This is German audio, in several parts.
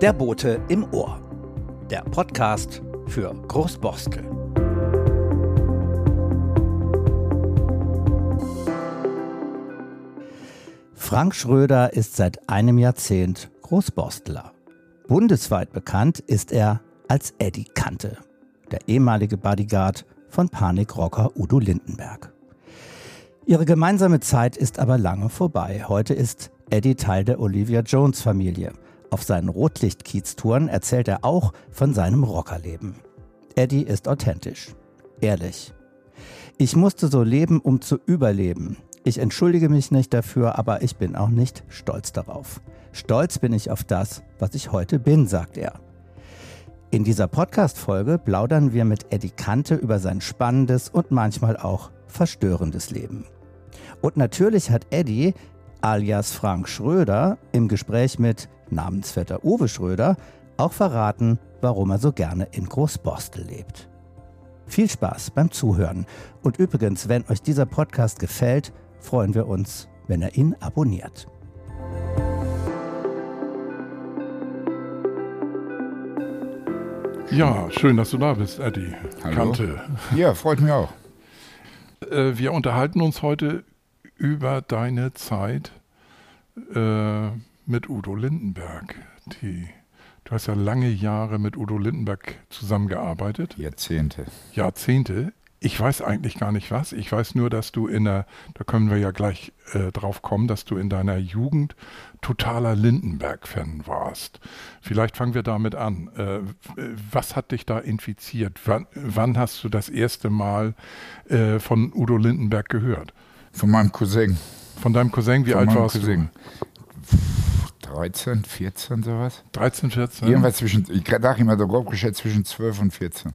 Der Bote im Ohr. Der Podcast für Großborstel. Frank Schröder ist seit einem Jahrzehnt Großborstler. Bundesweit bekannt ist er als Eddie Kante, der ehemalige Bodyguard von Panikrocker Udo Lindenberg. Ihre gemeinsame Zeit ist aber lange vorbei. Heute ist Eddie Teil der Olivia Jones Familie. Auf seinen Rotlichtkiez-Touren erzählt er auch von seinem Rockerleben. Eddie ist authentisch, ehrlich. Ich musste so leben, um zu überleben. Ich entschuldige mich nicht dafür, aber ich bin auch nicht stolz darauf. Stolz bin ich auf das, was ich heute bin, sagt er. In dieser Podcast-Folge plaudern wir mit Eddie Kante über sein spannendes und manchmal auch verstörendes Leben. Und natürlich hat Eddie, alias Frank Schröder, im Gespräch mit Namensvetter Uwe Schröder auch verraten, warum er so gerne in Großborstel lebt. Viel Spaß beim Zuhören. Und übrigens, wenn euch dieser Podcast gefällt, freuen wir uns, wenn ihr ihn abonniert. Ja, schön, dass du da bist, Eddie. Hallo. Kante. Ja, freut mich auch. Äh, wir unterhalten uns heute über deine Zeit äh, mit Udo Lindenberg. Die, du hast ja lange Jahre mit Udo Lindenberg zusammengearbeitet, Jahrzehnte. Jahrzehnte. Ich weiß eigentlich gar nicht was. Ich weiß nur, dass du in der, da können wir ja gleich äh, drauf kommen, dass du in deiner Jugend totaler Lindenberg-Fan warst. Vielleicht fangen wir damit an. Äh, was hat dich da infiziert? Wann, wann hast du das erste Mal äh, von Udo Lindenberg gehört? Von meinem Cousin. Von deinem Cousin, wie Von alt warst Cousin. 13, 14, sowas. du? 13, 14? Irgendwas zwischen, ich dachte immer so grob geschätzt zwischen 12 und 14.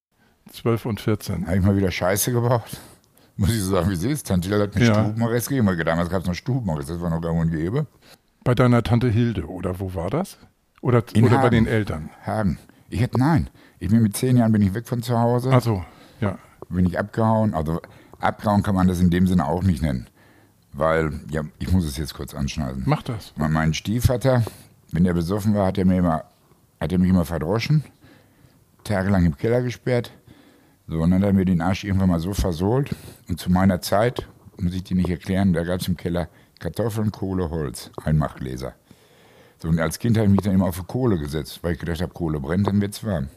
12 und 14. Habe ich mal wieder Scheiße gebaut. Muss ich so sagen, wie sie ist. Tante Lila hat mir Ja. Stubenarrest gegeben, damals gab es noch Stubenarrest, das war noch gar und gäbe. Bei deiner Tante Hilde, oder wo war das? Oder, In oder bei Hagen. den Eltern? Hagen. Ich hätte, nein. Ich bin mit 10 Jahren bin ich weg von zu Hause. Also, ja. bin ich abgehauen. Also abgehauen kann man das in dem Sinne auch nicht nennen. Weil, ja, ich muss es jetzt kurz anschneiden. Mach das. Mein- Stiefvater, wenn er besoffen war, hat er, mir immer, hat er mich immer verdroschen, tagelang im Keller gesperrt. So, und dann hat er mir den Arsch irgendwann mal so versohlt. Und zu meiner Zeit, muss ich dir nicht erklären, da gab es im Keller Kartoffeln, Kohle, Holz, Einmachgläser. So, und als Kind habe ich mich dann immer auf die Kohle gesetzt, weil ich gedacht habe, Kohle brennt, dann wird's warm.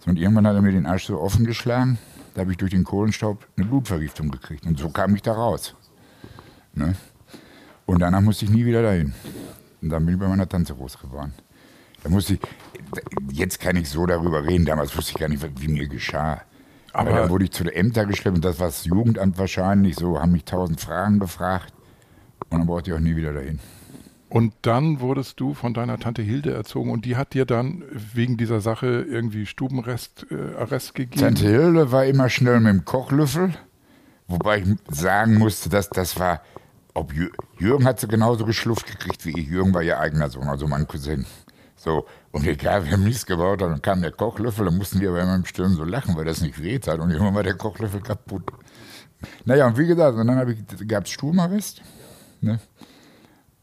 So, und irgendwann hat er mir den Arsch so offen geschlagen, da habe ich durch den Kohlenstaub eine Blutvergiftung gekriegt. Und so kam ich da raus. Ne? Und danach musste ich nie wieder dahin. Und dann bin ich bei meiner Tante groß geworden. Da musste ich, jetzt kann ich so darüber reden, damals wusste ich gar nicht, wie mir geschah. Aber- Aber dann wurde ich zu den Ämtern geschleppt und das war das Jugendamt wahrscheinlich, so haben mich tausend Fragen gefragt. Und dann brauchte ich auch nie wieder dahin. Und dann wurdest du von deiner Tante Hilde erzogen und die hat dir dann wegen dieser Sache irgendwie Stubenarrest äh, Arrest gegeben. Tante Hilde war immer schnell mit dem Kochlöffel, wobei ich sagen musste, dass das war, ob Jür Jürgen hat sie genauso geschlufft gekriegt wie ich. Jürgen war ihr eigener Sohn, also mein Cousin. So, und egal wer Mist gebaut hat, dann kam der Kochlöffel, dann mussten wir aber immer im Stillen so lachen, weil das nicht weht hat und irgendwann war der Kochlöffel kaputt. Naja, und wie gesagt, und dann gab es Sturmarrest. Ne?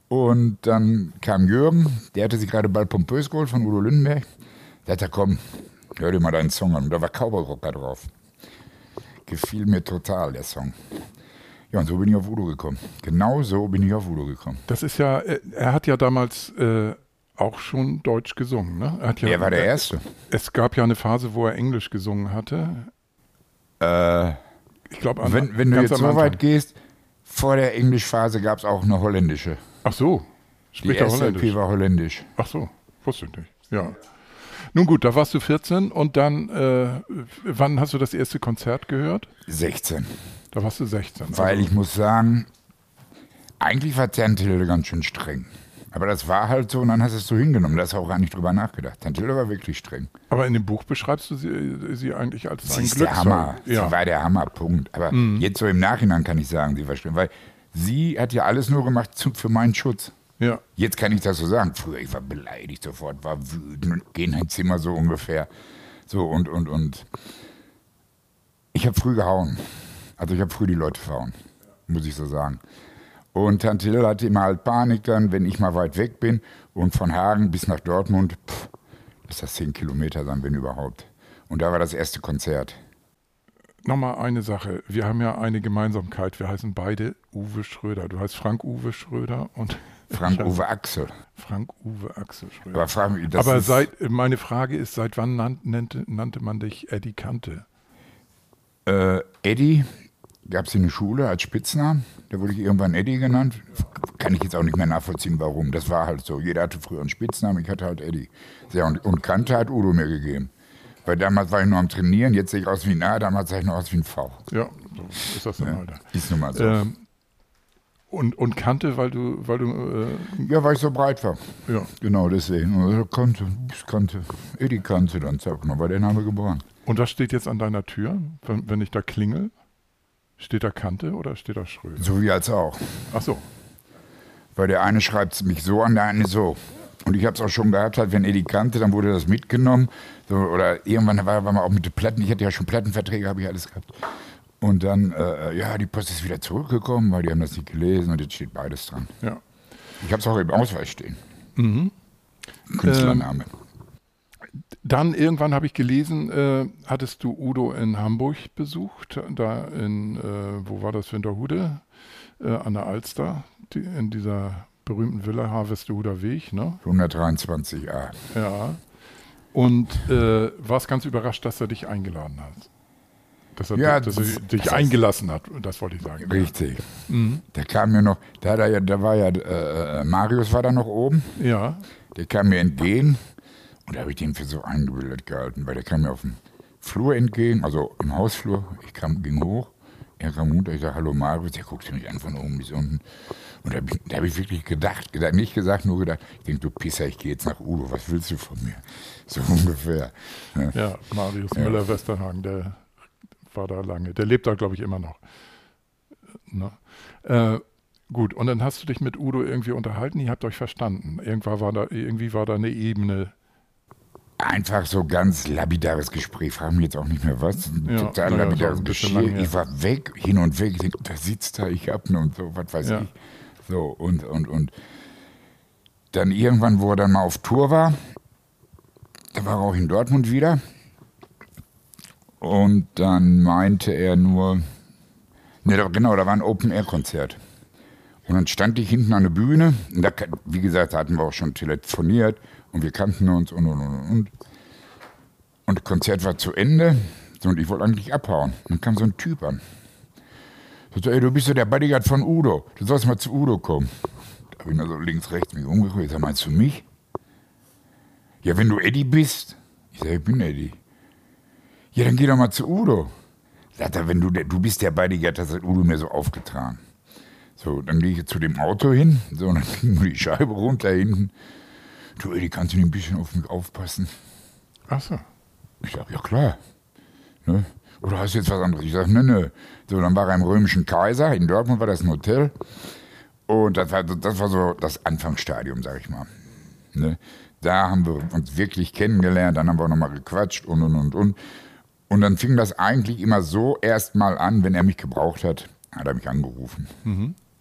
Und dann kam Jürgen, der hatte sich gerade bald pompös geholt von Udo Lindenberg. Der hat gesagt, komm, hör dir mal deinen Song an. Und da war Cowboy Rocker drauf. Gefiel mir total, der Song. Ja, und so bin ich auf Udo gekommen. Genau so bin ich auf Udo gekommen. Das ist ja, äh, er hat ja damals äh, auch schon Deutsch gesungen, ne? Er, ja, Er war der Erste. Es gab ja eine Phase, wo er Englisch gesungen hatte. Äh, Ich glaube, wenn, wenn du jetzt so weit gehst, vor der Englischphase gab es auch eine holländische. Ach so, Die spricht er erste Holländisch. LP war holländisch. Ach so, wusste ich nicht. Ja. Nun gut, da warst du 14 und dann, äh, wann hast du das erste Konzert gehört? 16. Da warst du 16. Weil also, ich muss sagen, eigentlich war Tante Hilde ganz schön streng. Aber das war halt so und dann hast du es so hingenommen. Da hast du auch gar nicht drüber nachgedacht. Tante Hilde war wirklich streng. aber in dem Buch beschreibst du sie, sie eigentlich als Sie ein ist der. Hammer. Ja. Sie war der Hammerpunkt. Aber jetzt so im Nachhinein kann ich sagen, sie war streng. Weil sie hat ja alles nur gemacht für meinen Schutz. Ja. Jetzt kann ich das so sagen. Früher, ich war beleidigt sofort, war wütend und geh in ein Zimmer so ungefähr. So und, und, und. Ich habe früh gehauen. Also ich habe früh die Leute verhauen, muss ich so sagen. Und Tante Hill hatte immer halt Panik dann, wenn ich mal weit weg bin. Und von Hagen bis nach Dortmund, pff, ist das zehn Kilometer dann, wenn überhaupt. Und da war das erste Konzert. Nochmal eine Sache. Wir haben ja eine Gemeinsamkeit. Wir heißen beide Uwe Schröder. Du heißt Frank-Uwe Schröder und Frank-Uwe Axel. Frank-Uwe Axel Schröder. Aber, mich, das Aber seit, meine Frage ist, seit wann nannt, nannte, nannte man dich Eddie Kante? äh, Eddie gab es in der Schule als Spitznamen. Da wurde ich irgendwann Eddie genannt. Kann ich jetzt auch nicht mehr nachvollziehen, warum. Das war halt so. Jeder hatte früher einen Spitznamen, ich hatte halt Eddie. Ja, und, und Kante hat Udo mir gegeben. Weil damals war ich nur am Trainieren, jetzt sehe ich aus wie ein A, damals sah ich noch aus wie ein V. Ja, so ist das dann Ja, halt. ist nun mal so. Ähm, und, und Kante, weil du, weil du, äh, ja, weil ich so breit war. ja. Genau, deswegen. Bist Kante. Eddie Kante, dann zack, dann war der Name geboren. Und was steht jetzt an deiner Tür, wenn, wenn ich da klingel? Steht da Kante oder steht da Schröder? So wie als auch. Ach so. Weil der eine schreibt mich so an, der eine so. Und ich habe es auch schon gehabt, halt, wenn Eddie kannte, dann wurde das mitgenommen. So, oder irgendwann war, war man auch mit den Platten, ich hatte ja schon Plattenverträge, habe ich alles gehabt. Und dann, äh, ja, die Post ist wieder zurückgekommen, weil die haben das nicht gelesen und jetzt steht beides dran. Ja. Ich habe es auch im Ausweis stehen. Mhm. Künstlername. Dann irgendwann habe ich gelesen, äh, hattest du Udo in Hamburg besucht, da in, äh, wo war das, Winterhude, äh, an der Alster, die, in dieser berühmten Villa Harvestehuder Weg, ne? 123a. Ja. Und äh, warst ganz überrascht, dass er dich eingeladen hat. Dass er, Ja, dass er dich eingelassen hat, das wollte ich sagen. Richtig. Mhm. Der kam mir noch, da, hat er ja, da war ja, äh, Marius war da noch oben. Ja, Der kam mir entgegen und da habe ich den für so eingebildet gehalten, weil der kam mir auf dem Flur entgegen, also im Hausflur. Ich kam, ging hoch, er kam runter, ich sage, hallo Marius, der guckte mich an von oben bis unten. Und da, da habe ich wirklich gedacht, gedacht, nicht gesagt, nur gedacht, ich denke, du Pisser, ich gehe jetzt nach Udo, was willst du von mir? So ungefähr. ne? ja, Marius Ja. Müller-Westernhagen, der war da lange. Der lebt da, glaube ich, immer noch. Ne? Äh, gut, und dann hast du dich mit Udo irgendwie unterhalten, ihr habt euch verstanden. Irgendwann war da, irgendwie war da eine Ebene. Einfach so ganz labidares Gespräch, fragen mich jetzt auch nicht mehr was. Ja, total naja, labidares Gespräch. Ich war weg, hin und weg, ich denk, da sitzt er, ich hab und so, was weiß Ja. ich. So, und, und, und. Dann irgendwann, wo er dann mal auf Tour war, da war er auch in Dortmund wieder. Und dann meinte er nur, ne, da- genau, da war ein Open-Air-Konzert. Und dann stand ich hinten an der Bühne, und da, wie gesagt, da hatten wir auch schon telefoniert und wir kannten uns und und und und. Und das Konzert war zu Ende und ich wollte eigentlich abhauen. Dann kam so ein Typ an. So, ey, du bist ja der Bodyguard von Udo, du sollst mal zu Udo kommen. Da habe ich mir so links, rechts mich umgeguckt. Ich sag, meinst du mich? Ja, wenn du Eddie bist. Ich sage, ich bin Eddie. Ja, dann geh doch mal zu Udo. Sagt er, wenn du, du bist der Bodyguard, das hat Udo mir so aufgetragen. So, dann gehe ich zu dem Auto hin, so, und dann ging nur die Scheibe runter hinten. Du, Eddie, kannst du nicht ein bisschen auf mich aufpassen? Ach so. Ich sag, ja klar. Ne? Oder hast du jetzt was anderes? Ich sag, ne, ne. So, dann war er im römischen Kaiser, in Dortmund war das ein Hotel. Und das war, das war so das Anfangsstadium, sag ich mal. Ne? Da haben wir uns wirklich kennengelernt, dann haben wir nochmal gequatscht und, und, und, und. Und dann fing das eigentlich immer so erst mal an, wenn er mich gebraucht hat, hat er mich angerufen.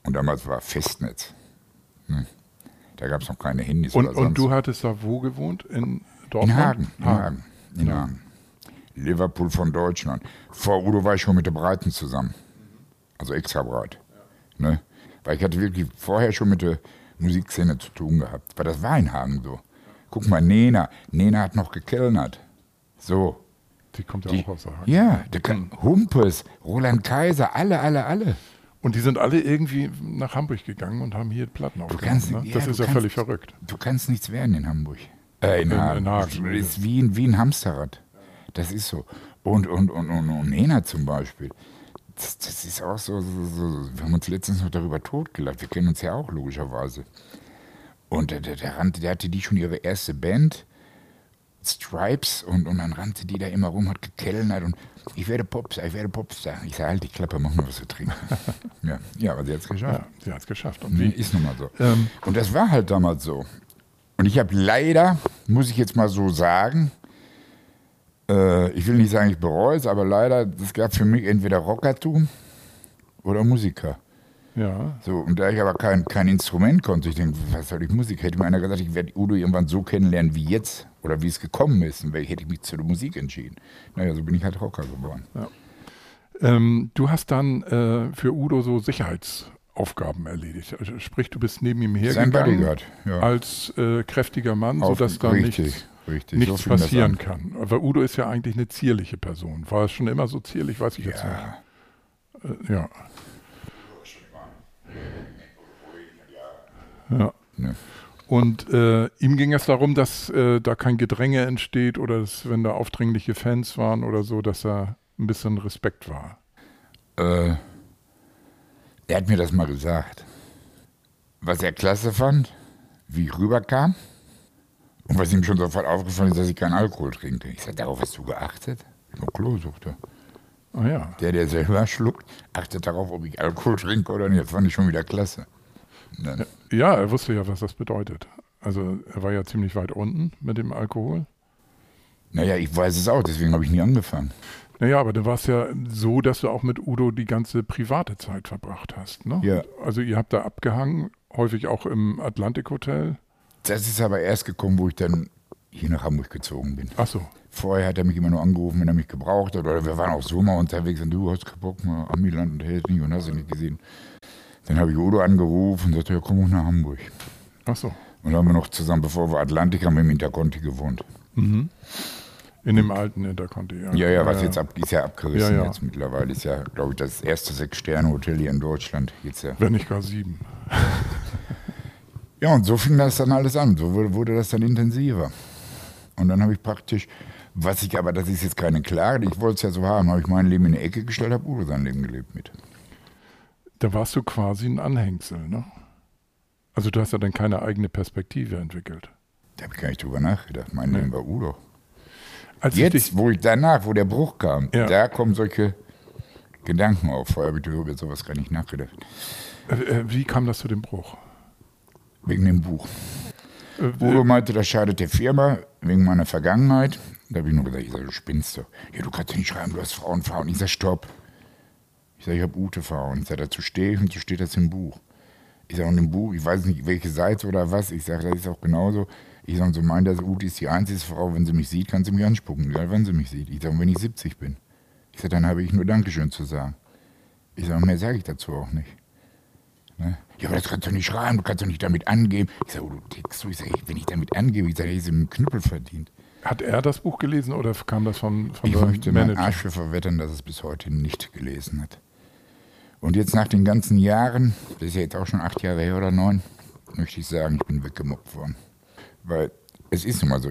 Und damals war Festnetz. Ne? Da gab es noch keine Handys Und, und du hattest da wo gewohnt? In Dortmund? in Hagen. In Hagen. Hagen. In Hagen. Liverpool von Deutschland. Vor Udo war ich schon mit der Breiten zusammen. Also extra breit. Ne? Weil ich hatte wirklich vorher schon mit der Musikszene zu tun gehabt. Weil das war in Hagen so. Guck mal, Nena. Nena hat noch gekellnert. So. Die kommt ja Die, auch aus der Hagen. ja, der kann, Humpes, Roland Kaiser, alle, alle, alle. Und die sind alle irgendwie nach Hamburg gegangen und haben hier Platten aufgenommen. kannst- Ne? ja, Das du ist ja kannst- völlig verrückt. Du kannst nichts werden in Hamburg. Äh, in, In- Hagen. in Hagen. Das ist wie ein, wie ein Hamsterrad. Das ist so. Und, und, und, und, und Nena zum Beispiel. Das, das ist auch so, so, so. Wir haben uns letztens noch darüber totgelacht. Wir kennen uns ja auch logischerweise. Und der, der, der, der hatte die schon ihre erste Band, Stripes, und, und dann rannte die da immer rum, hat gekellnert und ich werde Popstar, ich werde Popstar. Ich sage, halt die Klappe, mach mal was zu trinken. ja, ja, aber sie hat es geschafft. Ja, sie hat es geschafft. Und Nee, wie? ist nun mal so. Ähm, Und das war halt damals so. Und ich habe leider, muss ich jetzt mal so sagen, äh, ich will nicht sagen, ich bereue es, aber leider, es gab für mich entweder Rockertum oder Musiker. Ja. So, und da ich aber kein, kein Instrument konnte, ich denke, was soll ich Musik? Hätte mir einer gesagt, ich werde Udo irgendwann so kennenlernen wie jetzt oder wie es gekommen ist, und hätte ich mich zu der Musik entschieden. Naja, so bin ich halt Rocker geworden. Ja. Ähm, du hast dann äh, für Udo so Sicherheitsaufgaben erledigt. Also sprich, du bist neben ihm hergegangen ja. als äh, kräftiger Mann, Auf, sodass da richtig, nichts, richtig. nichts so passieren kann. Aber Udo ist ja eigentlich eine zierliche Person. War es schon immer so zierlich, weiß ich ja. jetzt nicht. Äh, ja. Ja. Ne. Und äh, ihm ging es darum, dass äh, da kein Gedränge entsteht oder dass, wenn da aufdringliche Fans waren oder so, dass er ein bisschen Respekt war. Äh, er hat mir das mal gesagt. Was er klasse fand, wie ich rüberkam und was ihm schon sofort aufgefallen ist, dass ich keinen Alkohol trinke. Ich sagte, darauf hast du geachtet? Nur Klo suchte. Ah ja. Der, der selber schluckt, achtet darauf, ob ich Alkohol trinke oder nicht. Das fand ich schon wieder klasse. Nein. Ja, er wusste ja, was das bedeutet. Also er war ja ziemlich weit unten mit dem Alkohol. Naja, ich weiß es auch, deswegen habe ich nie angefangen. Naja, aber du warst ja so, dass du auch mit Udo die ganze private Zeit verbracht hast. Ne? Ja. Also ihr habt da abgehangen, häufig auch im Atlantik Hotel. Das ist aber erst gekommen, wo ich dann hier nach Hamburg gezogen bin. Ach so. Vorher hat er mich immer nur angerufen, wenn er mich gebraucht hat. Oder wir waren auch so mal unterwegs und du hast Bock mal Amiland und Helsinki und hast du nicht gesehen. Dann habe ich Udo angerufen und sagte, ja, komm hoch nach Hamburg. Ach so. Und dann haben wir noch zusammen, bevor wir Atlantik haben, im Interconti gewohnt. Mhm. In dem alten Interconti, ja. Ja, ja, was ja, jetzt ab, ist ja abgerissen ja, ja. jetzt mittlerweile. Ist ja, glaube ich, das erste Sechs-Sterne-Hotel hier in Deutschland. Jetzt ja. Wenn nicht gar sieben. ja, und so fing das dann alles an. So wurde, wurde das dann intensiver. Und dann habe ich praktisch, was ich aber, das ist jetzt keine Klage, ich wollte es ja so haben, habe ich mein Leben in die Ecke gestellt, habe Udo sein Leben gelebt mit. Da warst du quasi ein Anhängsel, ne? Also du hast ja dann keine eigene Perspektive entwickelt. Da habe ich gar nicht drüber nachgedacht. Mein nee. Leben war Udo. Als Jetzt, ich wo ich danach, wo der Bruch kam, ja. da kommen solche Gedanken auf. Vorher habe ich über sowas gar nicht nachgedacht. Äh, äh, wie kam das zu dem Bruch? Wegen dem Buch. Äh, Udo äh, meinte, das schadet der Firma wegen meiner Vergangenheit. Da habe ich nur gesagt, ich sage, du spinnst doch. Ja, du kannst ja nicht schreiben, du hast Frauen, Frauen. Ich sage, stopp. Ich sage, ich habe Ute Frauen. Ich sage, dazu stehe ich und so steht das im Buch. Ich sage, und im Buch, ich weiß nicht, welche Seite oder was. Ich sage, das ist auch genauso. Ich sage, so meint das, Ute ist die einzige Frau, wenn sie mich sieht, kann sie mich anspucken, egal wann sie mich sieht. Ich sage, wenn ich 70 bin. Ich sage, dann habe ich nur Dankeschön zu sagen. Ich sage, mehr sage ich dazu auch nicht. Ne? Ja, aber das kannst du nicht schreiben, du kannst doch nicht damit angeben. Ich sage, oh, du tickst du. Ich sage, wenn ich damit angebe, ich sage, ich habe einen Knüppel verdient. Hat er das Buch gelesen oder kam das von, von Ich möchte meinen Arsch für verwettern, dass es bis heute nicht gelesen hat. Und jetzt nach den ganzen Jahren, das ist ja jetzt auch schon acht Jahre her oder neun, möchte ich sagen, ich bin weggemobbt worden. Weil es ist immer so,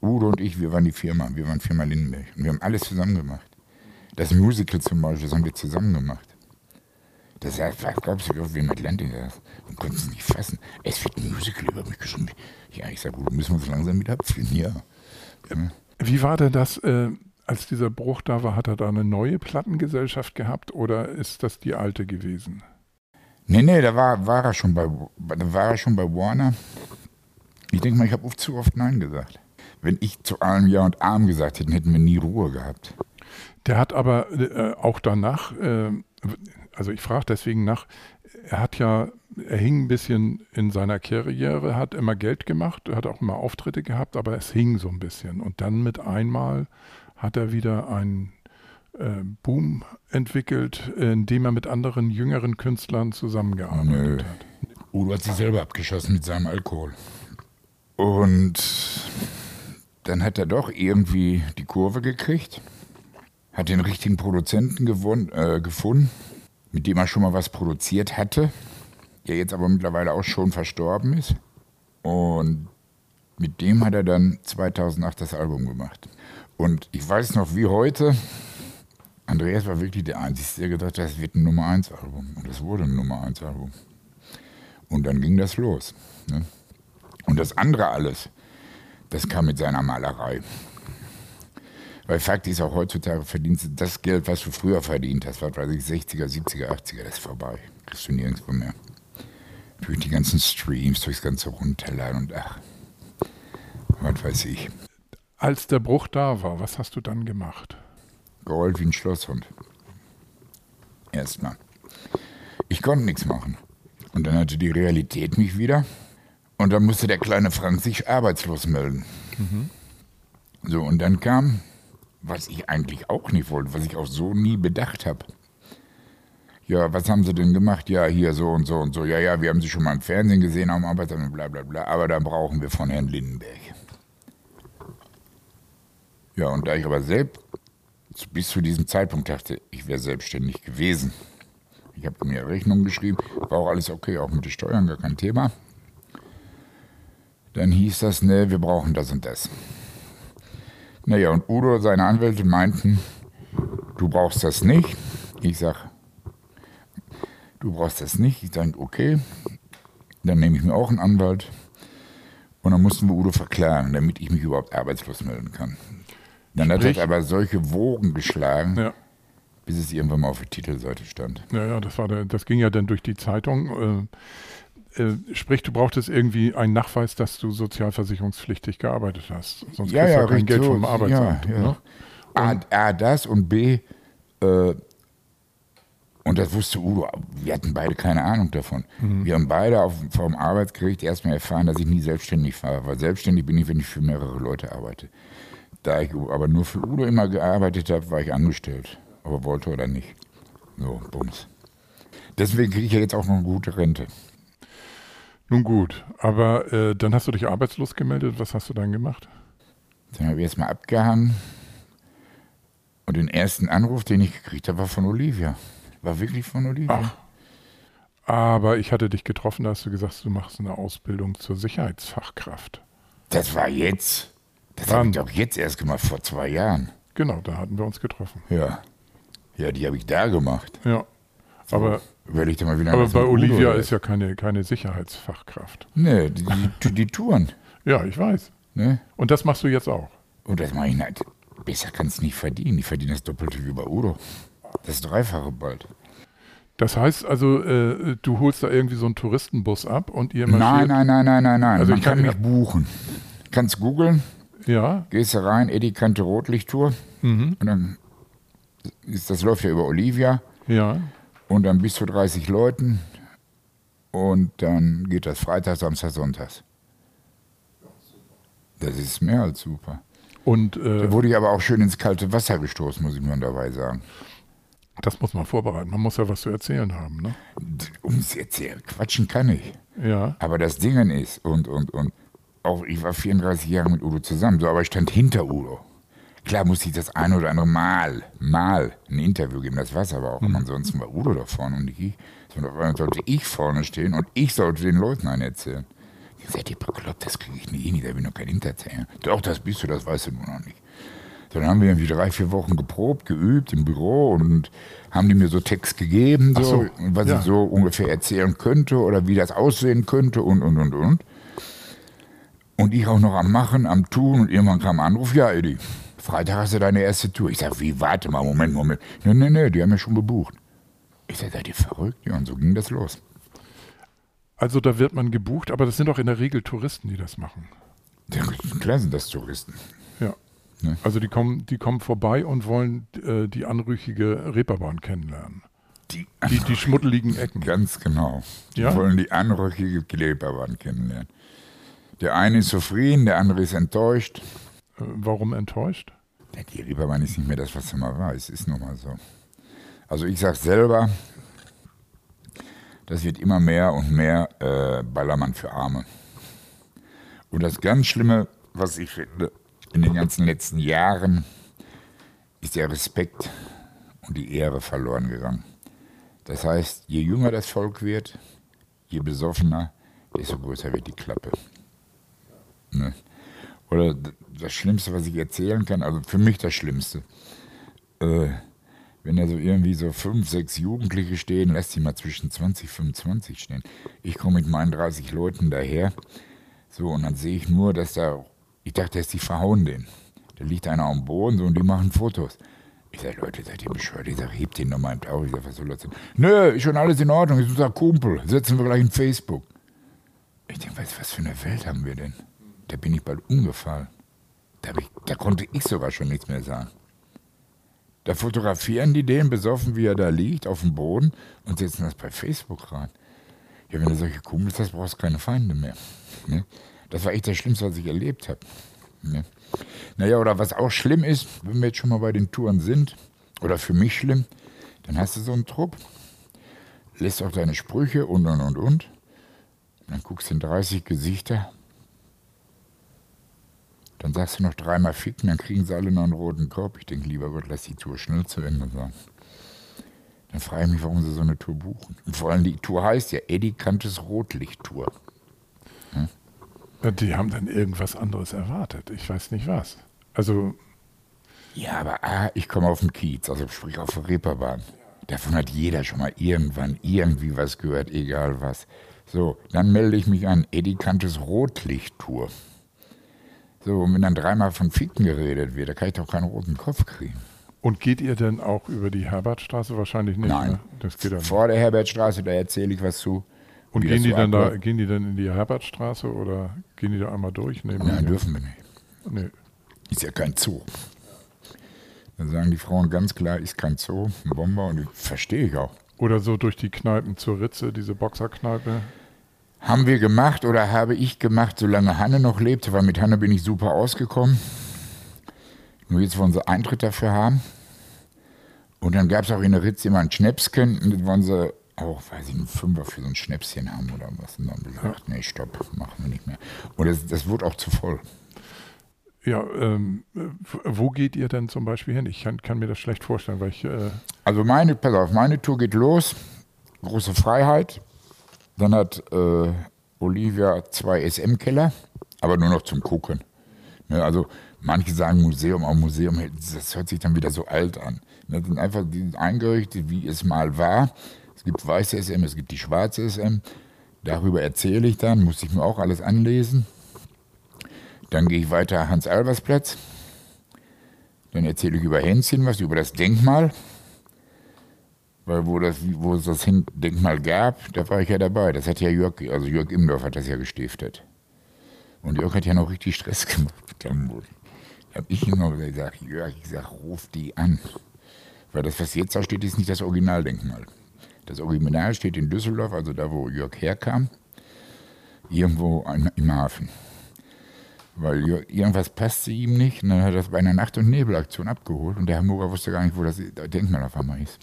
Udo und ich, wir waren die Firma, wir waren Firma Lindenberg. Und wir haben alles zusammen gemacht. Das Musical zum Beispiel, das haben wir zusammen gemacht. Das heißt, was glaubst du, wie im Atlantik saß? Und konnten es nicht fassen. Es wird ein Musical über mich geschrieben. Ja, ich sage, Udo, müssen wir uns langsam wieder abfinden, ja. Ja. Wie war denn das? Äh als dieser Bruch da war, hat er da eine neue Plattengesellschaft gehabt oder ist das die alte gewesen? Nee, nee, da war, war, er, schon bei, da war er schon bei Warner. Ich denke mal, ich habe oft zu oft Nein gesagt. Wenn ich zu allem Ja und Arm gesagt hätte, hätten wir nie Ruhe gehabt. Der hat aber äh, auch danach, äh, also ich frage deswegen nach, er hat ja, er hing ein bisschen in seiner Karriere, hat immer Geld gemacht, hat auch immer Auftritte gehabt, aber es hing so ein bisschen. Und dann mit einmal hat er wieder einen äh, Boom entwickelt, in dem er mit anderen jüngeren Künstlern zusammengearbeitet Nö. hat. Udo hat sich selber abgeschossen mit seinem Alkohol. Und dann hat er doch irgendwie die Kurve gekriegt, hat den richtigen Produzenten gewonnen, äh, gefunden, mit dem er schon mal was produziert hatte, der jetzt aber mittlerweile auch schon verstorben ist. Und mit dem hat er dann 2008 das Album gemacht. Und ich weiß noch wie heute, Andreas war wirklich der Einzige, der gedacht hat, das wird ein Nummer 1 Album. Und es wurde ein Nummer 1 Album. Und dann ging das los. Ne? Und das andere alles, das kam mit seiner Malerei. Weil Fakt ist auch heutzutage verdienst du das Geld, was du früher verdient hast, was weiß ich, 60er, 70er, 80er, das ist vorbei. Kriegst du nirgendwo mehr. Durch die ganzen Streams, durchs ganze Runterladen und ach, was weiß ich. Als der Bruch da war, was hast du dann gemacht? Geheult wie ein Schlosshund. Erstmal. Ich konnte nichts machen. Und dann hatte die Realität mich wieder. Und dann musste der kleine Frank sich arbeitslos melden. Mhm. So, und dann kam, was ich eigentlich auch nicht wollte, was ich auch so nie bedacht habe. Ja, was haben sie denn gemacht? Ja, hier so und so und so. Ja, ja, wir haben sie schon mal im Fernsehen gesehen am Arbeitsamt, bla bla bla. Aber da brauchen wir von Herrn Lindenberg. Ja, und da ich aber selbst bis zu diesem Zeitpunkt dachte, ich wäre selbstständig gewesen. Ich habe mir Rechnungen geschrieben, war auch alles okay, auch mit den Steuern, gar kein Thema. Dann hieß das, ne, wir brauchen das und das. Naja, und Udo, seine Anwälte meinten, du brauchst das nicht. Ich sag, du brauchst das nicht. Ich sage, okay, dann nehme ich mir auch einen Anwalt. Und dann mussten wir Udo verklagen, damit ich mich überhaupt arbeitslos melden kann. Dann Sprich, hat er aber solche Wogen geschlagen, ja. bis es irgendwann mal auf der Titelseite stand. Ja, ja, das, war der, das ging ja dann durch die Zeitung. Äh, äh, sprich, du brauchtest irgendwie einen Nachweis, dass du sozialversicherungspflichtig gearbeitet hast. Sonst ja, kriegst ja, du ja kein Geld so, vom Arbeitsamt. Ja, ja. Ne? A, A, das und B, äh, und das wusste Udo. Wir hatten beide keine Ahnung davon. Mhm. Wir haben beide auf, vom Arbeitsgericht erstmal erfahren, dass ich nie selbstständig war. Weil selbstständig bin ich, wenn ich für mehrere Leute arbeite. Da ich aber nur für Udo immer gearbeitet habe, war ich angestellt. Aber wollte oder nicht. So, bums. Deswegen kriege ich ja jetzt auch noch eine gute Rente. Nun gut, aber äh, dann hast du dich arbeitslos gemeldet. Was hast du dann gemacht? Dann habe ich erstmal abgehangen. Und den ersten Anruf, den ich gekriegt habe, war von Olivia. War wirklich von Olivia. Ach. Aber ich hatte dich getroffen, da hast du gesagt, du machst eine Ausbildung zur Sicherheitsfachkraft. Das war jetzt. Das habe ich doch jetzt erst gemacht, vor zwei Jahren. Genau, da hatten wir uns getroffen. Ja. Ja, die habe ich da gemacht. Ja. So, aber ich mal wieder aber bei Olivia ist ja keine, keine Sicherheitsfachkraft. Nee, die, die, die Touren. ja, ich weiß. Ne? Und das machst du jetzt auch. Und das mache ich nicht. Besser kannst du nicht verdienen. Ich verdiene das Doppelte wie bei Udo. Das Dreifache bald. Das heißt also, äh, du holst da irgendwie so einen Touristenbus ab und ihr? Nein, nein, nein, nein, nein, nein. Also Man ich kann, kann mich buchen. Kannst googeln. Ja. Gehst da rein, Eddie Kante Rotlichttour. Mhm. Und dann ist, das läuft ja über Olivia. Ja. Und dann bis zu 30 Leuten. Und dann geht das Freitag, Samstag, Sonntags. Das ist mehr als super. Und, äh, da wurde ich aber auch schön ins kalte Wasser gestoßen, muss ich nur dabei sagen. Das muss man vorbereiten. Man muss ja was zu erzählen haben, ne? Um es erzählen. Quatschen kann ich. Ja. Aber das Ding ist, und, und, und, auch ich war 34 Jahre mit Udo zusammen, so, aber ich stand hinter Udo. Klar musste ich das ein oder andere Mal, mal ein Interview geben, das war es aber auch. Mhm. Ansonsten war Udo da vorne und ich, sondern sollte ich vorne stehen und ich sollte den Leuten einen erzählen. Seid ihr bekloppt, das kriege ich nie hin, da bin ich noch kein Hinterzähler. Doch, das bist du, das weißt du nur noch nicht. Dann haben wir irgendwie drei, vier Wochen geprobt, geübt im Büro und haben die mir so Text gegeben, so, so was ja. ich so ungefähr erzählen könnte oder wie das aussehen könnte und, und, und, und. Und ich auch noch am Machen, am Tun und irgendwann kam ein Anruf, ja, Eddie, Freitag hast du deine erste Tour. Ich sag, wie, warte mal, Moment, Moment. Nee, nee, nee, die haben ja schon gebucht. Ich sag, seid ihr verrückt? Ja, und so ging das los. Also da wird man gebucht, aber das sind doch in der Regel Touristen, die das machen. Ja, klar sind das Touristen. Ne? Also die kommen, die kommen vorbei und wollen äh, die anrüchige Reeperbahn kennenlernen. Die, die, die, schmuddeligen Ecken. Ganz genau. Die ja? wollen die anrüchige Reeperbahn kennenlernen. Der eine ist zufrieden, der andere ist enttäuscht. Äh, warum enttäuscht? Die Reeperbahn ist nicht mehr das, was sie mal war. Es ist nun mal so. Also ich sage selber, das wird immer mehr und mehr äh, Ballermann für Arme. Und das ganz Schlimme, was ich finde, in den ganzen letzten Jahren ist der Respekt und die Ehre verloren gegangen. Das heißt, je jünger das Volk wird, je besoffener, desto größer wird die Klappe. Ne? Oder das Schlimmste, was ich erzählen kann, also für mich das Schlimmste, äh, wenn da so irgendwie so fünf, sechs Jugendliche stehen, lass die mal zwischen 20, 25 stehen. Ich komme mit meinen 30 Leuten daher, so, und dann sehe ich nur, dass da ich dachte erst, die verhauen den. Da liegt einer am Boden so und die machen Fotos. Ich sage, Leute, seid ihr bescheuert? Ich sage, hebt den nochmal im Tauch. Ich sage, was soll das denn? Nö, ist schon alles in Ordnung. Ist unser Kumpel. Setzen wir gleich in Facebook. Ich denke, was, was für eine Welt haben wir denn? Da bin ich bald umgefallen. Da, ich, da konnte ich sogar schon nichts mehr sagen. Da fotografieren die den besoffen, wie er da liegt, auf dem Boden und setzen das bei Facebook rein. Ja, wenn du solche Kumpels hast, brauchst du keine Feinde mehr. Ne? Das war echt das Schlimmste, was ich erlebt habe. Ne? Naja, oder was auch schlimm ist, wenn wir jetzt schon mal bei den Touren sind, oder für mich schlimm, dann hast du so einen Trupp, lässt auch deine Sprüche und und und und. Dann guckst du in 30 Gesichter. Dann sagst du noch dreimal ficken, dann kriegen sie alle noch einen roten Korb. Ich denke, lieber Gott, lass die Tour schnell zu Ende sein. Dann frage ich mich, warum sie so eine Tour buchen. Und vor allem die Tour heißt ja Eddie Kantes Rotlicht-Tour. Die haben dann irgendwas anderes erwartet. Ich weiß nicht was. Also. Ja, aber ah, ich komme auf den Kiez, also sprich auf der Reeperbahn. Davon hat jeder schon mal irgendwann irgendwie was gehört, egal was. So, dann melde ich mich an Eddie Kantes Rotlicht-Tour. So, und wenn dann dreimal von Ficken geredet wird, da kann ich doch keinen roten Kopf kriegen. Und geht ihr denn auch über die Herbertstraße? Wahrscheinlich nicht. Nein. Ne? Das geht dann Vor der Herbertstraße, da erzähle ich was zu. Und gehen die, so dann da, gehen die dann in die Herbertstraße oder gehen die da einmal durch? Nein, mir? dürfen wir nicht. Nee. Ist ja kein Zoo. Dann sagen die Frauen ganz klar, ist kein Zoo, ein Bomber und das verstehe ich auch. Oder so durch die Kneipen zur Ritze, diese Boxerkneipe. Haben wir gemacht oder habe ich gemacht, solange Hanne noch lebte, weil mit Hanne bin ich super ausgekommen. Nur jetzt wollen sie Eintritt dafür haben. Und dann gab es auch in der Ritz immer ein Schnäpschen und jetzt wollen sie auch, weiß ich, einen Fünfer für so ein Schnäpschen haben oder was. Und dann gesagt, nee, stopp, machen wir nicht mehr. Und das, das wurde auch zu voll. Ja, ähm, äh, wo geht ihr denn zum Beispiel hin? Ich kann, kann mir das schlecht vorstellen, weil ich. Äh, Also meine, pass auf, meine Tour geht los. Große Freiheit. Dann hat äh, Olivia zwei SM-Keller, aber nur noch zum Gucken. Ne, also manche sagen Museum, aber Museum, das hört sich dann wieder so alt an. Das sind einfach die eingerichtet, wie es mal war. Es gibt weiße SM, es gibt die schwarze SM. Darüber erzähle ich dann, muss ich mir auch alles anlesen. Dann gehe ich weiter Hans-Albers-Platz. Dann erzähle ich über Hänschen was, über das Denkmal. Weil wo, das, wo es das Denkmal gab, da war ich ja dabei. Das hat ja Jörg, also Jörg Immendorf hat das ja gestiftet. Und Jörg hat ja noch richtig Stress gemacht mit Hamburg. Da habe ich immer gesagt, Jörg, ich sag, ruf die an. Weil das, was jetzt da steht, ist nicht das Originaldenkmal. Das Original steht in Düsseldorf, also da, wo Jörg herkam, irgendwo im Hafen. Weil irgendwas passte ihm nicht und dann hat er das bei einer Nacht- und Nebelaktion abgeholt und der Hamburger wusste gar nicht, wo das Denkmal auf einmal ist.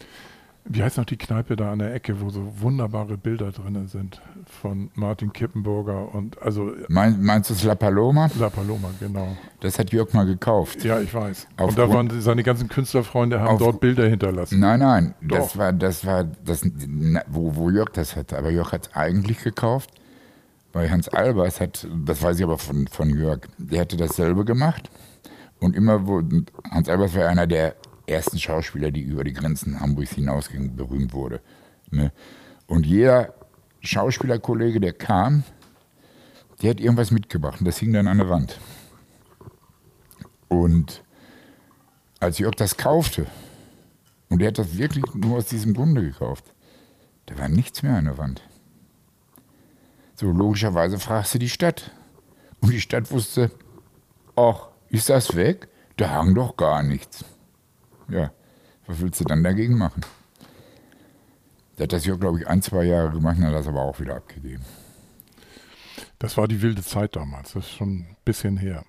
Wie heißt noch die Kneipe da an der Ecke, wo so wunderbare Bilder drin sind von Martin Kippenburger und also Mein, meinst du es La Paloma? La Paloma, genau. Das hat Jörg mal gekauft. Ja, ich weiß. und da waren seine ganzen Künstlerfreunde haben Auf- dort Bilder hinterlassen. Nein, nein, Doch. das war, das war, das, wo, wo Jörg das hatte. Aber Jörg hat es eigentlich gekauft. Bei Hans Albers hat, das weiß ich aber von, von Jörg, der hatte dasselbe gemacht. Und immer, wo, Hans Albers war einer der ersten Schauspieler, die über die Grenzen Hamburgs hinausgingen, berühmt wurde. Ne? Und jeder Schauspielerkollege, der kam, der hat irgendwas mitgebracht und das hing dann an der Wand. Und als Jörg das kaufte, und er hat das wirklich nur aus diesem Grunde gekauft, da war nichts mehr an der Wand. So, logischerweise fragst du die Stadt. Und die Stadt wusste, ach, ist das weg? Da hang doch gar nichts. Ja, was willst du dann dagegen machen? Der hat das ja, glaube ich, ein, zwei Jahre gemacht und hat das aber auch wieder abgegeben. Das war die wilde Zeit damals, das ist schon ein bisschen her.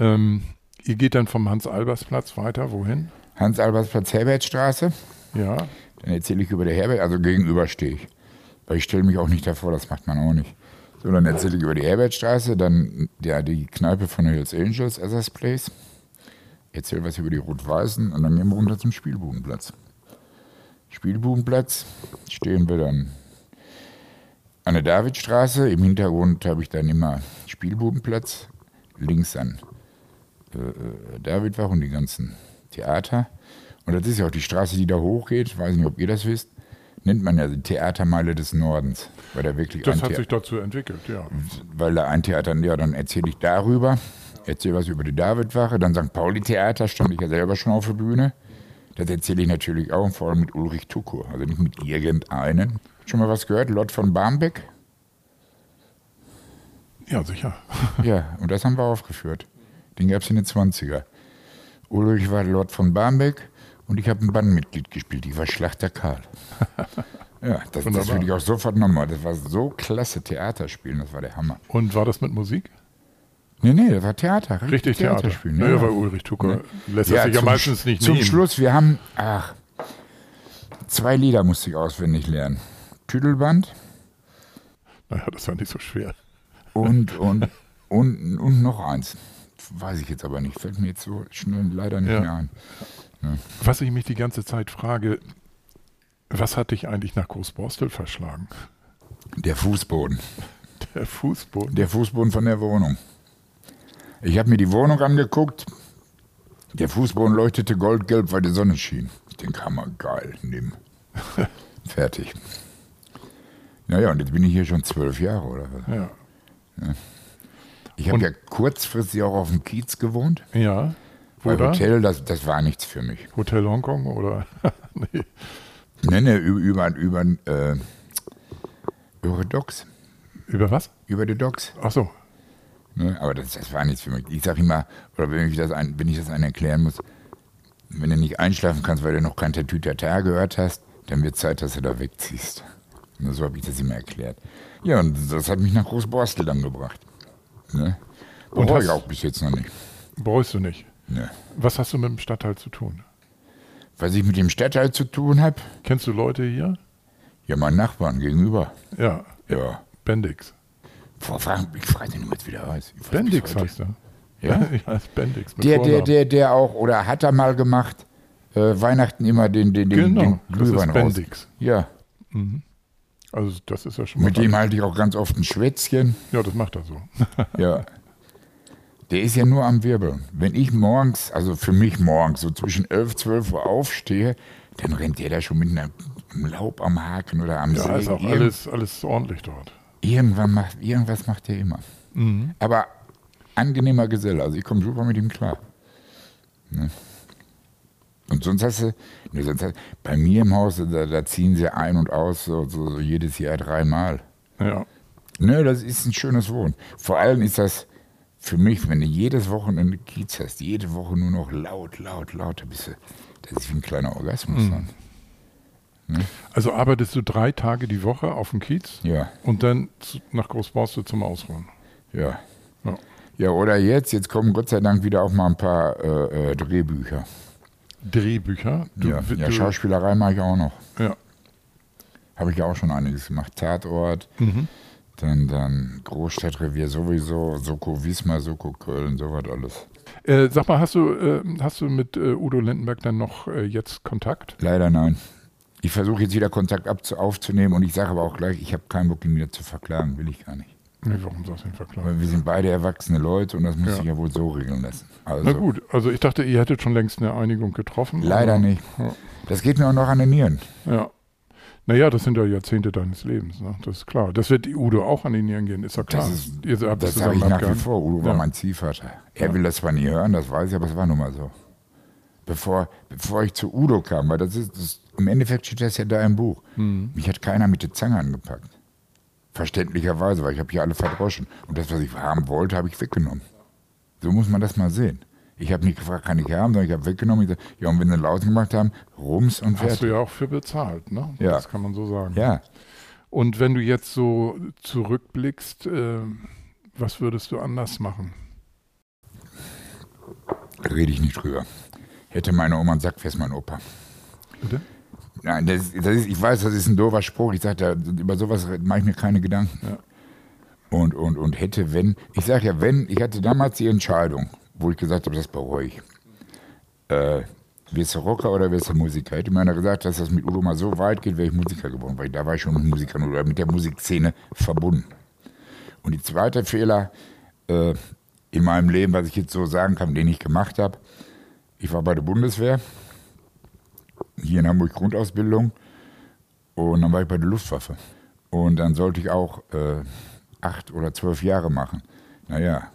Ähm, ihr geht dann vom Hans-Albers-Platz weiter, wohin? Hans-Albers-Platz, Herbertstraße. Ja, Dann erzähle ich über der Herbert, also gegenüber stehe ich. Weil ich stelle mich auch nicht davor, das macht man auch nicht. So, dann erzähle ich über die Herbertstraße, dann ja, die Kneipe von Hells Angels, Assas Place. Erzähle was über die Rot-Weißen und dann gehen wir runter zum Spielbudenplatz. Spielbudenplatz stehen wir dann an der Davidstraße. Im Hintergrund habe ich dann immer Spielbudenplatz. Links dann äh, äh, Davidwach und die ganzen Theater. Und das ist ja auch die Straße, die da hochgeht. Ich weiß nicht, ob ihr das wisst. Nennt man ja die Theatermeile des Nordens. Weil da wirklich das hat Thea- sich dazu entwickelt, ja. weil da ein Theater, ja, dann erzähle ich darüber, erzähle was über die Davidwache, dann St. Pauli-Theater, stand ich ja selber schon auf der Bühne. Das erzähle ich natürlich auch, vor allem mit Ulrich Tukur, also nicht mit irgendeinen. Schon mal was gehört? Lott von Barmbek? Ja, sicher. Ja, und das haben wir aufgeführt. Den gab es in den 20er. Ulrich war Lord von Barmbek Und ich habe ein Bandmitglied gespielt, ich war Schlachter Karl. ja, das, das würde ich auch sofort nochmal. Das war so klasse Theaterspielen, das war der Hammer. Und war das mit Musik? Nee, nee, das war Theater. Richtig Theater. Theaterspielen. Naja, weil Ulrich Tucker lässt das sich ja meistens nicht Zum nehmen. Schluss, wir haben, ach, zwei Lieder musste ich auswendig lernen. Tüdelband Naja, das war nicht so schwer. und, und, und, und noch eins. Weiß ich jetzt aber nicht. Fällt mir jetzt so schnell leider nicht Ja. mehr ein. Was ich mich die ganze Zeit frage, was hat dich eigentlich nach Großborstel verschlagen? Der Fußboden. Der Fußboden. Der Fußboden von der Wohnung. Ich habe mir die Wohnung angeguckt. Der Fußboden leuchtete goldgelb, weil die Sonne schien. Ich denke, hammer, geil, nimm. Fertig. Naja, und jetzt bin ich hier schon zwölf Jahre, oder was? Ja. Ich habe ja kurzfristig auch auf dem Kiez gewohnt. Ja. Wo Weil? Hotel, das, das war nichts für mich. Hotel Hongkong oder? nee. Nee, nee, über, über, über, äh, über Docks. Über was? Über die Docks. Ach so. Ne? Aber das, das war nichts für mich. Ich sage immer, oder wenn ich, das ein, wenn ich das einen erklären muss, wenn du nicht einschlafen kannst, weil du noch kein Tatütata gehört hast, dann wird Zeit, dass du da wegziehst. Und so habe ich das immer erklärt. Ja, und das hat mich nach Großborstel dann gebracht. Ne? Und habe ich auch bis jetzt noch nicht. Bereust du nicht. Ne. Was hast du mit dem Stadtteil zu tun? Was ich mit dem Stadtteil zu tun habe, Kennst du Leute hier? ja, mein Nachbarn gegenüber. Ja. Ja. Bendix. Boah, frag, ich frage den, wie es wieder weiß Bendix heißt er. Ja? ja, ist Bendix. Mit Der, der, Vornamen. der, der auch, oder hat er mal gemacht, äh, Weihnachten immer den, den, den, Genau, den das ist Glühwein raus. Bendix. Ja, Also das ist ja schon mal. mit dem halte ich auch ganz oft ein Schwätzchen. Ja, das macht er so. Ja. Der ist ja nur am Wirbeln. Wenn ich morgens, also für mich morgens, so zwischen 11, 12 Uhr aufstehe, dann rennt der da schon mit einem Laub am Haken oder am Ja, ist Sägen. auch Irgend- alles, alles ordentlich dort. Irgendwann macht, irgendwas macht er immer. Mhm. Aber angenehmer Geselle, also ich komme super mit ihm klar. Ne? Und sonst hast du, ne, sonst hast, bei mir im Haus, da, da ziehen sie ein und aus, so, so, so jedes Jahr dreimal. Ja. Ne, das ist ein schönes Wohnen. Vor allem ist das für mich, wenn du jedes Wochenende Kiez hast, jede Woche nur noch laut, laut, laut, da bist du, das ist wie ein kleiner Orgasmus Mhm. Dann. Also arbeitest du drei Tage die Woche auf dem Kiez Ja, und dann zu, nach Großborstel zum Ausruhen. ja. Ja. Ja, oder jetzt, jetzt kommen Gott sei Dank wieder auch mal ein paar äh, äh, Drehbücher. Drehbücher. Du, ja, ja Schauspielerei mache ich auch noch. ja. Habe ich ja auch schon einiges gemacht. Tatort, Mhm. dann, dann Großstadtrevier sowieso, Soko Wismar, Soko Köln, sowas alles. Äh, sag mal, hast du, äh, hast du mit äh, Udo Lindenberg dann noch äh, jetzt Kontakt? Leider nein. Ich versuche jetzt wieder Kontakt abzu aufzunehmen und ich sage aber auch gleich, ich habe keinen Bock, ihn wieder zu verklagen, will ich gar nicht. Nee, warum sollst du ihn verklagen? Weil wir sind beide erwachsene Leute und das muss Ja. sich ja wohl so regeln lassen. Also, Na gut, also ich dachte, ihr hättet schon längst eine Einigung getroffen. leider aber- nicht. Ja. Das geht mir auch noch an den Nieren. Ja. Naja, das sind ja Jahrzehnte deines Lebens, ne? das ist klar. Das wird die Udo auch an die Nieren gehen, ist ja klar. Das, ist, ihr habt das sage ich nach wie vor. Udo war Ja. mein Ziehvater. Er will das zwar nie hören, das weiß ich, aber es war nun mal so. Bevor, bevor ich zu Udo kam, weil das ist, das, im Endeffekt steht das ja da im Buch. Hm. Mich hat keiner mit der Zange angepackt. Verständlicherweise, weil ich habe hier alle verdroschen. Und das, was ich haben wollte, habe ich weggenommen. So muss man das mal sehen. Ich habe nicht gefragt, kann ich haben, sondern ich habe weggenommen. Ich sag, ja, und wenn sie laut gemacht haben, rums und Hast du fertig. ja auch für bezahlt, ne? Ja. Das kann man so sagen. Ja, Und wenn du jetzt so zurückblickst, äh, was würdest du anders machen? rede ich nicht drüber. Hätte meine Oma einen Sack, fest mein Opa. Bitte? Nein, das, das ist, ich weiß, das ist ein doofer Spruch. Ich sage, über sowas mache ich mir keine Gedanken. Ja. Und, und, und hätte, wenn, ich sage ja, wenn, ich hatte damals die Entscheidung, wo ich gesagt habe, das bereue ich. Äh, wirst du Rocker oder wirst du Musiker? Hätte mir einer gesagt, dass das mit Udo mal so weit geht, wäre ich Musiker geworden, weil da war ich schon mit Musikern oder mit der Musikszene verbunden. Und die zweite Fehler äh, in meinem Leben, was ich jetzt so sagen kann, den ich gemacht habe, ich war bei der Bundeswehr, hier in Hamburg Grundausbildung und dann war ich bei der Luftwaffe. Und dann sollte ich auch äh, acht oder zwölf Jahre machen. Naja,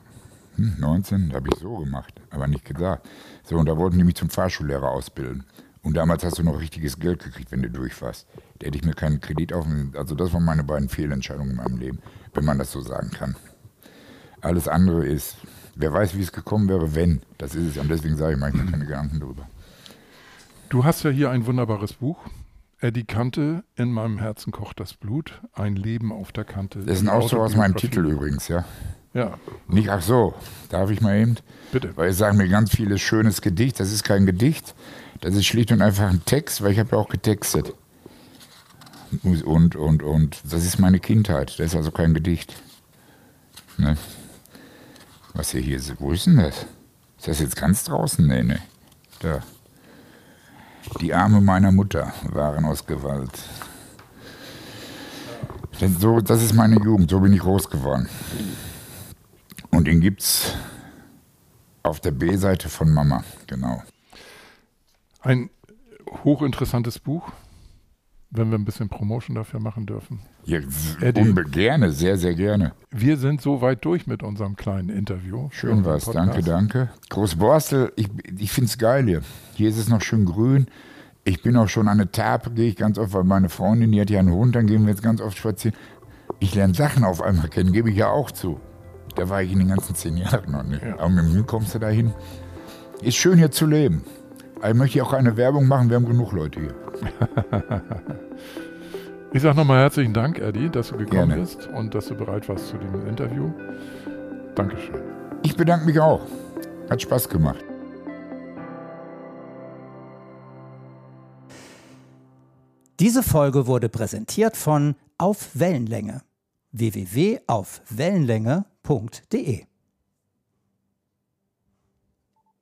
hm, 19 habe ich so gemacht, aber nicht gesagt. So, und da wollten die mich zum Fahrschullehrer ausbilden. Und damals hast du noch richtiges Geld gekriegt, wenn du durchfährst. Da hätte ich mir keinen Kredit auf. Also das waren meine beiden Fehlentscheidungen in meinem Leben, wenn man das so sagen kann. Alles andere ist, wer weiß, wie es gekommen wäre, wenn. Das ist es. Und deswegen sage ich manchmal keine Gedanken darüber. Du hast ja hier ein wunderbares Buch. Eddie Kante, In meinem Herzen kocht das Blut, ein Leben auf der Kante. Das ist ein Auszug aus meinem Titel übrigens, ja. Ja. Nicht, ach so, darf ich mal eben? Bitte. Weil ich sage mir ganz vieles schönes Gedicht. Das ist kein Gedicht, das ist schlicht und einfach ein Text, weil ich habe ja auch getextet. Und, und, und, das ist meine Kindheit. Das ist also kein Gedicht. Ne? Was hier hier ist denn das? Ist das jetzt ganz draußen? Nee, nee. Da. Die Arme meiner Mutter waren aus Gewalt. Das, so, das ist meine Jugend, so bin ich groß geworden. Und den gibt's auf der B-Seite von Mama, genau. Ein hochinteressantes Buch, wenn wir ein bisschen Promotion dafür machen dürfen. Ja, unbe gerne, sehr, sehr gerne. Wir sind so weit durch mit unserem kleinen Interview. Schön was, danke, danke. Großborstel, ich, ich finde es geil hier. Hier ist es noch schön grün. Ich bin auch schon an der Tape, gehe ich ganz oft, weil meine Freundin, die hat ja einen Hund, dann gehen wir jetzt ganz oft spazieren. Ich lerne Sachen auf einmal kennen, gebe ich ja auch zu. Da war ich in den ganzen zehn Jahren noch nicht. Ja. Aber mit dem kommst du dahin. Ist schön hier zu leben. Ich möchte auch keine Werbung machen, wir haben genug Leute hier. ich sage nochmal herzlichen Dank, Eddie, dass du gekommen Gerne. bist und dass du bereit warst zu dem Interview. Dankeschön. Ich bedanke mich auch. Hat Spaß gemacht. Diese Folge wurde präsentiert von Auf Wellenlänge www.aufwellenlänge.de